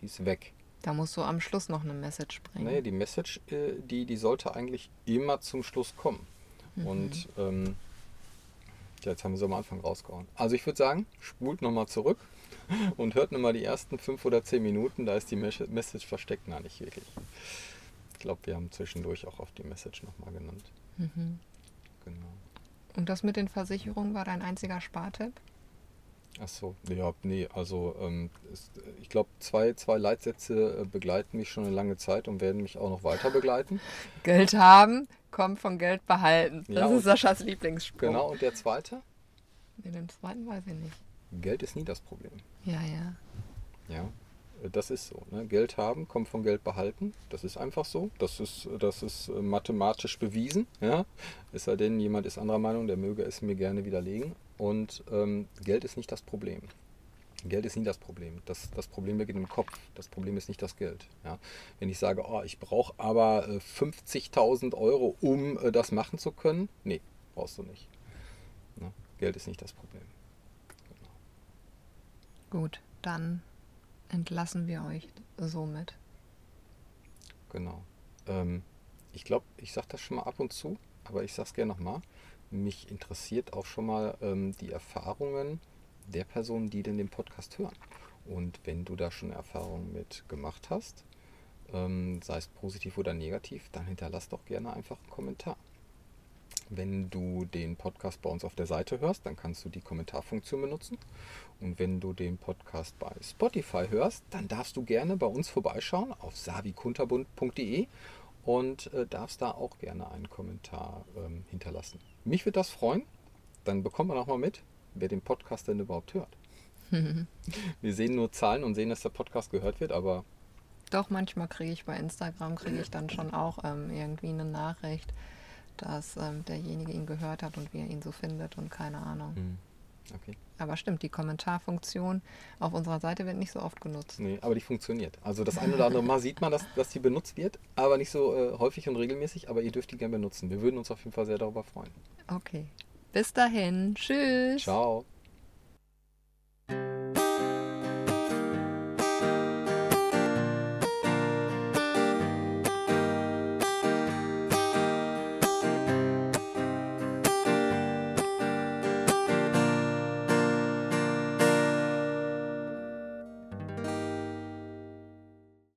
die ist weg. Da musst du am Schluss noch eine Message bringen. Nee, die Message, äh, die, die sollte eigentlich immer zum Schluss kommen. Und ähm, ja, jetzt haben wir sie am Anfang rausgehauen. Also ich würde sagen, spult nochmal zurück [laughs] und hört nochmal die ersten fünf oder zehn Minuten. Da ist die Mes- Message versteckt. Nein, nicht wirklich. Ich glaube, wir haben zwischendurch auch auf die Message nochmal genannt. Mhm. Genau. Und das mit den Versicherungen war dein einziger Spartipp? Ach so, ja, nee, also ähm, ist, ich glaube, zwei, zwei Leitsätze äh, begleiten mich schon eine lange Zeit und werden mich auch noch weiter begleiten. [laughs] Geld haben kommt von Geld behalten. Das Ja, ist Saschas Lieblingsspruch. Genau, und der zweite? In dem zweiten weiß ich nicht. Geld ist nie das Problem. Ja, ja. Ja, das ist so. Ne? Geld haben kommt von Geld behalten. Das ist einfach so. Das ist, das ist äh, mathematisch bewiesen. Ja? Es sei denn, jemand ist anderer Meinung, der möge es mir gerne widerlegen. Und ähm, Geld ist nicht das Problem. Geld ist nie das Problem. Das, das Problem beginnt im Kopf. Das Problem ist nicht das Geld. Ja? Wenn ich sage, oh, ich brauche aber äh, 50.000 Euro, um äh, das machen zu können, nee, brauchst du nicht. Ne? Geld ist nicht das Problem. Gut, dann entlassen wir euch somit. Genau. Ähm, ich glaube, ich sage das schon mal ab und zu, aber ich sage es gerne nochmal. Mich interessiert auch schon mal ähm, die Erfahrungen der Personen, die denn den Podcast hören. Und wenn du da schon Erfahrungen mit gemacht hast, ähm, sei es positiv oder negativ, dann hinterlass doch gerne einfach einen Kommentar. Wenn du den Podcast bei uns auf der Seite hörst, dann kannst du die Kommentarfunktion benutzen. Und wenn du den Podcast bei Spotify hörst, dann darfst du gerne bei uns vorbeischauen auf savikunterbund.de und äh, darfst da auch gerne einen Kommentar ähm, hinterlassen. Mich würde das freuen. Dann bekommt man auch mal mit, wer den Podcast denn überhaupt hört. [laughs] Wir sehen nur Zahlen und sehen, dass der Podcast gehört wird, aber Doch, manchmal kriege ich bei Instagram, kriege ich dann schon auch ähm, irgendwie eine Nachricht, dass ähm, derjenige ihn gehört hat und wie er ihn so findet und keine Ahnung. hm, okay. Aber stimmt, die Kommentarfunktion auf unserer Seite wird nicht so oft genutzt. Nee, aber die funktioniert. Also das eine oder andere Mal sieht man, dass, dass die benutzt wird, aber nicht so äh, häufig und regelmäßig, aber ihr dürft die gerne benutzen. Wir würden uns auf jeden Fall sehr darüber freuen. Okay. Bis dahin. Tschüss. Ciao.